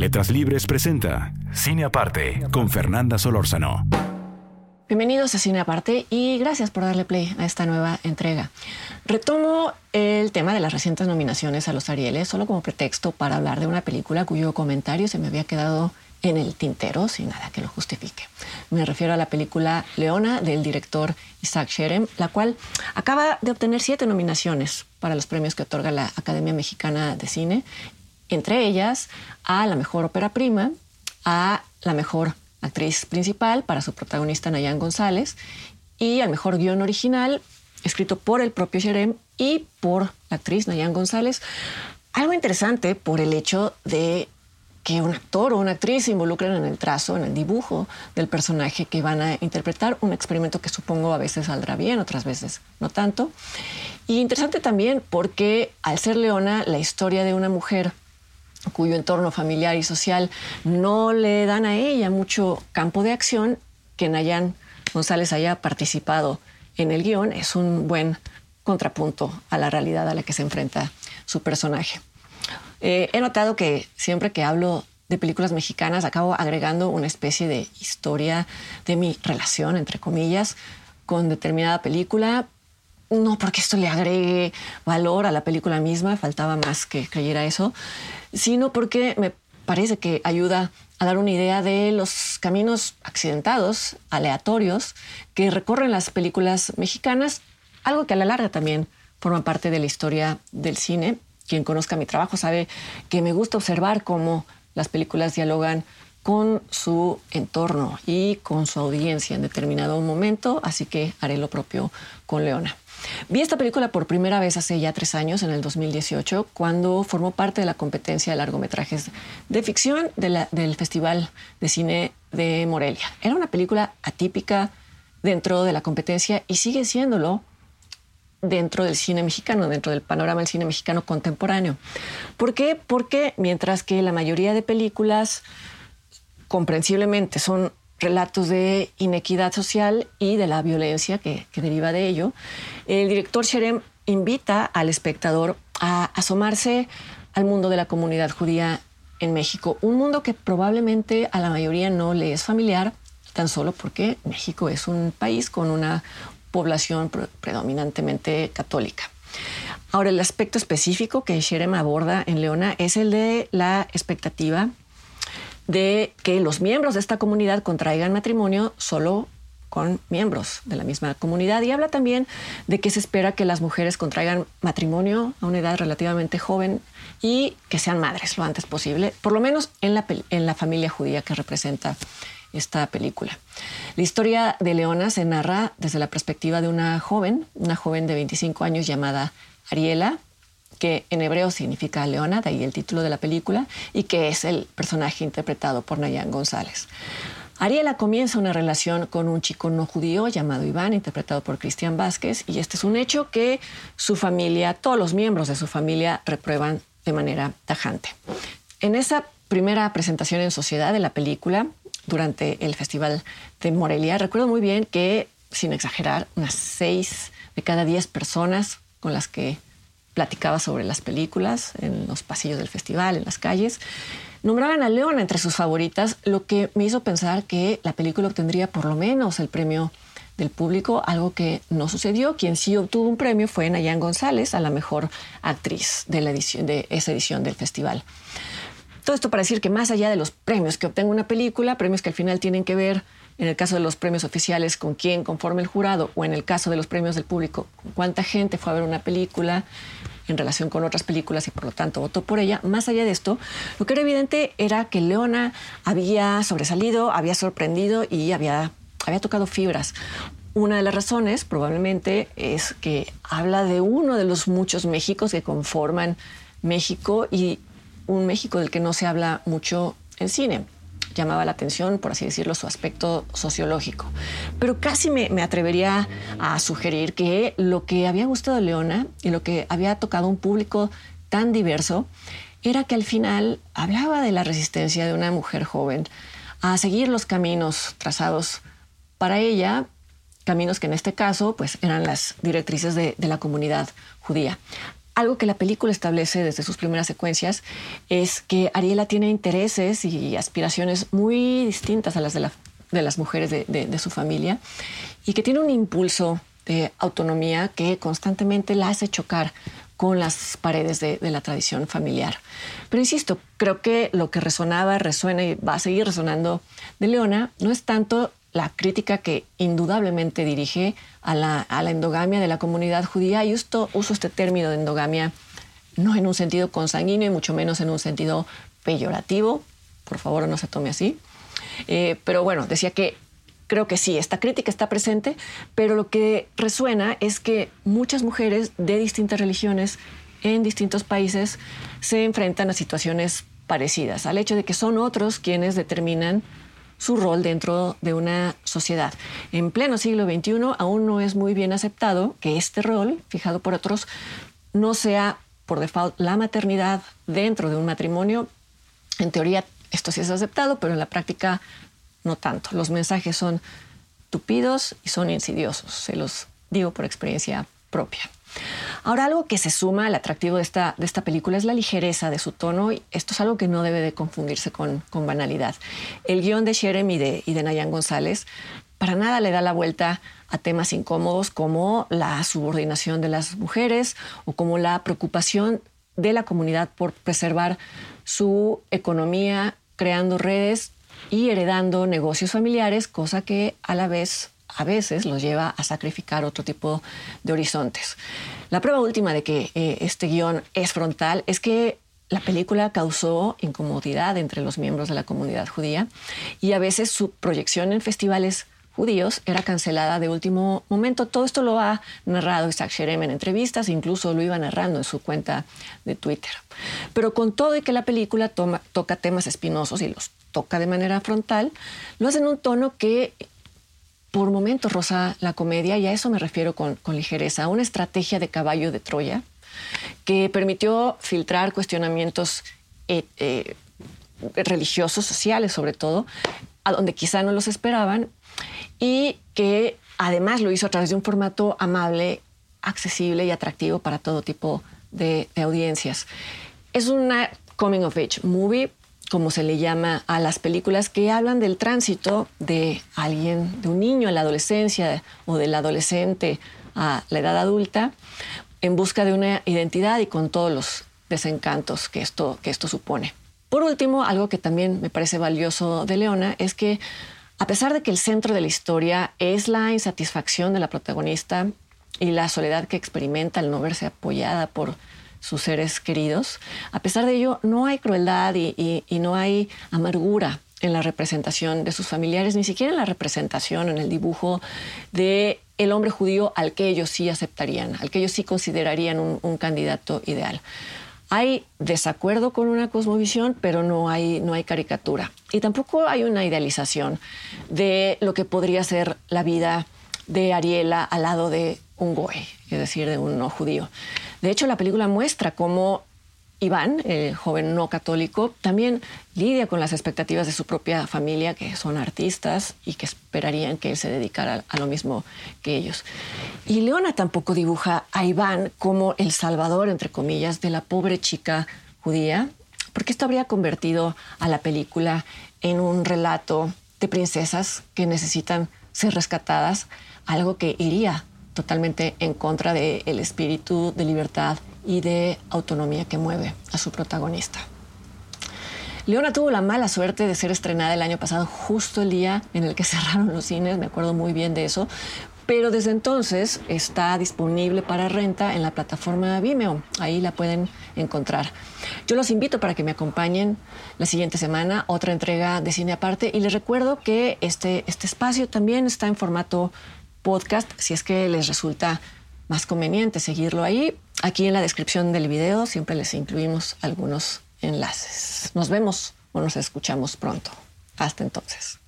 Letras Libres presenta Cine Aparte con Fernanda Solórzano. Bienvenidos a Cine Aparte y gracias por darle play a esta nueva entrega. Retomo el tema de las recientes nominaciones a los Arieles solo como pretexto para hablar de una película cuyo comentario se me había quedado en el tintero sin nada que lo justifique. Me refiero a la película Leona del director Isaac Sherem, la cual acaba de obtener siete nominaciones para los premios que otorga la Academia Mexicana de Cine, entre ellas a la mejor ópera prima, a la mejor actriz principal para su protagonista Nayan González y al mejor guion original escrito por el propio Sherem y por la actriz Nayan González. Algo interesante por el hecho de que un actor o una actriz se involucren en el trazo, en el dibujo del personaje que van a interpretar, un experimento que supongo a veces saldrá bien, otras veces no tanto. Y interesante también porque al ser Leona, la historia de una mujer cuyo entorno familiar y social no le dan a ella mucho campo de acción, que Nayan González haya participado en el guion es un buen contrapunto a la realidad a la que se enfrenta su personaje. Eh, he notado que siempre que hablo de películas mexicanas acabo agregando una especie de historia de mi relación, entre comillas, con determinada película. No porque esto le agregue valor a la película misma, faltaba más que creyera eso, sino porque me parece que ayuda a dar una idea de los caminos accidentados, aleatorios, que recorren las películas mexicanas, algo que a la larga también forma parte de la historia del cine. Quien conozca mi trabajo sabe que me gusta observar cómo las películas dialogan con su entorno y con su audiencia en determinado momento, así que haré lo propio con Leona. Vi esta película por primera vez hace ya tres años, en el 2018, cuando formó parte de la competencia de largometrajes de ficción del Festival de Cine de Morelia. Era una película atípica dentro de la competencia y sigue siéndolo dentro del cine mexicano, dentro del panorama del cine mexicano contemporáneo. ¿Por qué? Porque mientras que la mayoría de películas comprensiblemente son relatos de inequidad social y de la violencia que, deriva de ello, el director Sherem invita al espectador a asomarse al mundo de la comunidad judía en México, un mundo que probablemente a la mayoría no le es familiar, tan solo porque México es un país con una población predominantemente católica. Ahora, el aspecto específico que Sherem aborda en Leona es el de la expectativa de que los miembros de esta comunidad contraigan matrimonio solo con miembros de la misma comunidad y habla también de que se espera que las mujeres contraigan matrimonio a una edad relativamente joven y que sean madres lo antes posible, por lo menos en la, en la familia judía que representa esta película. La historia de Leona se narra desde la perspectiva de una joven, una joven de 25 años llamada Ariela, que en hebreo significa Leona, de ahí el título de la película, y que es el personaje interpretado por Nayan González. Ariela comienza una relación con un chico no judío llamado Iván, interpretado por Cristian Vázquez, y este es un hecho que su familia, todos los miembros de su familia reprueban de manera tajante. En esa primera presentación en sociedad de la película, durante el Festival de Morelia, recuerdo muy bien que, sin exagerar, unas seis de cada diez personas con las que platicaba sobre las películas en los pasillos del festival, en las calles. Nombraban a Leona entre sus favoritas, lo que me hizo pensar que la película obtendría por lo menos el premio del público, algo que no sucedió. Quien sí obtuvo un premio fue Nayan González, a la mejor actriz de, la edición, de esa edición del festival. Todo esto para decir que más allá de los premios que obtenga una película, premios que al final tienen que ver, en el caso de los premios oficiales, con quién conforme el jurado, o en el caso de los premios del público, con cuánta gente fue a ver una película en relación con otras películas y por lo tanto votó por ella. Más allá de esto, lo que era evidente era que Leona había sobresalido, había sorprendido y había, había tocado fibras. Una de las razones probablemente es que habla de uno de los muchos Méxicos que conforman México y un México del que no se habla mucho en cine. Llamaba la atención, por así decirlo, su aspecto sociológico. Pero casi me, me atrevería a sugerir que lo que había gustado a Leona y lo que había tocado un público tan diverso era que al final hablaba de la resistencia de una mujer joven a seguir los caminos trazados para ella, caminos que en este caso pues, eran las directrices de, de la comunidad judía. Algo que la película establece desde sus primeras secuencias es que Ariela tiene intereses y aspiraciones muy distintas a las de, la, de las mujeres de, su familia y que tiene un impulso de autonomía que constantemente la hace chocar con las paredes de, de, la tradición familiar. Pero insisto, creo que lo que resonaba, resuena y va a seguir resonando de Leona no es tanto la crítica que indudablemente dirige a la, a la endogamia de la comunidad judía. Y esto, uso este término de endogamia no en un sentido consanguíneo y mucho menos en un sentido peyorativo. Por favor, no se tome así. Eh, pero bueno, decía que creo que sí, esta crítica está presente, pero lo que resuena es que muchas mujeres de distintas religiones en distintos países se enfrentan a situaciones parecidas, al hecho de que son otros quienes determinan su rol dentro de una sociedad. En pleno siglo XXI aún no es muy bien aceptado que este rol, fijado por otros, no sea por default la maternidad dentro de un matrimonio. En teoría esto sí es aceptado, pero en la práctica no tanto. Los mensajes son tupidos y son insidiosos, se los digo por experiencia propia. Ahora, algo que se suma al atractivo de esta, de esta película es la ligereza de su tono y esto es algo que no debe de confundirse con, con banalidad. El guion de Sherem y de, y de Nayan González para nada le da la vuelta a temas incómodos como la subordinación de las mujeres o como la preocupación de la comunidad por preservar su economía creando redes y heredando negocios familiares, cosa que a la vez a veces los lleva a sacrificar otro tipo de horizontes. La prueba última de que eh, este guion es frontal es que la película causó incomodidad entre los miembros de la comunidad judía y a veces su proyección en festivales judíos era cancelada de último momento. Todo esto lo ha narrado Isaac Sherem en entrevistas, incluso lo iba narrando en su cuenta de Twitter. Pero con todo y que la película toca temas espinosos y los toca de manera frontal, lo hace en un tono que por momentos roza la comedia, y a eso me refiero con, con ligereza, una estrategia de caballo de Troya que permitió filtrar cuestionamientos eh, eh, religiosos, sociales sobre todo, a donde quizá no los esperaban, y que además lo hizo a través de un formato amable, accesible y atractivo para todo tipo de, de audiencias. Es una coming of age movie como se le llama a las películas que hablan del tránsito de alguien, de un niño a la adolescencia o del adolescente a la edad adulta, en busca de una identidad y con todos los desencantos que esto, que esto supone. Por último, algo que también me parece valioso de Leona es que a pesar de que el centro de la historia es la insatisfacción de la protagonista y la soledad que experimenta al no verse apoyada por sus seres queridos. A pesar de ello, no hay crueldad y, no hay amargura en la representación de sus familiares, ni siquiera en la representación, en el dibujo de el hombre judío al que ellos sí aceptarían, al que ellos sí considerarían un, un candidato ideal. Hay desacuerdo con una cosmovisión, pero no hay, no hay caricatura. Y tampoco hay una idealización de lo que podría ser la vida de Ariela al lado de un goy, es decir, de un no judío. De hecho, la película muestra cómo Iván, el joven no católico, también lidia con las expectativas de su propia familia, que son artistas y que esperarían que él se dedicara a lo mismo que ellos. Y Leona tampoco dibuja a Iván como el salvador, entre comillas, de la pobre chica judía, porque esto habría convertido a la película en un relato de princesas que necesitan ser rescatadas, algo que iría totalmente en contra del el espíritu de libertad y de autonomía que mueve a su protagonista. Leona tuvo la mala suerte de ser estrenada el año pasado, justo el día en el que cerraron los cines, me acuerdo muy bien de eso, pero desde entonces está disponible para renta en la plataforma Vimeo, ahí la pueden encontrar. Yo los invito para que me acompañen la siguiente semana, otra entrega de cine aparte, y les recuerdo que este, este espacio también está en formato podcast, si es que les resulta más conveniente seguirlo ahí. Aquí en la descripción del video siempre les incluimos algunos enlaces. Nos vemos o nos escuchamos pronto. Hasta entonces.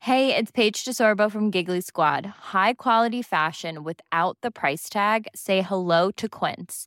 Hey, it's Paige DeSorbo from Giggly Squad. High quality fashion without the price tag. Say hello to Quince.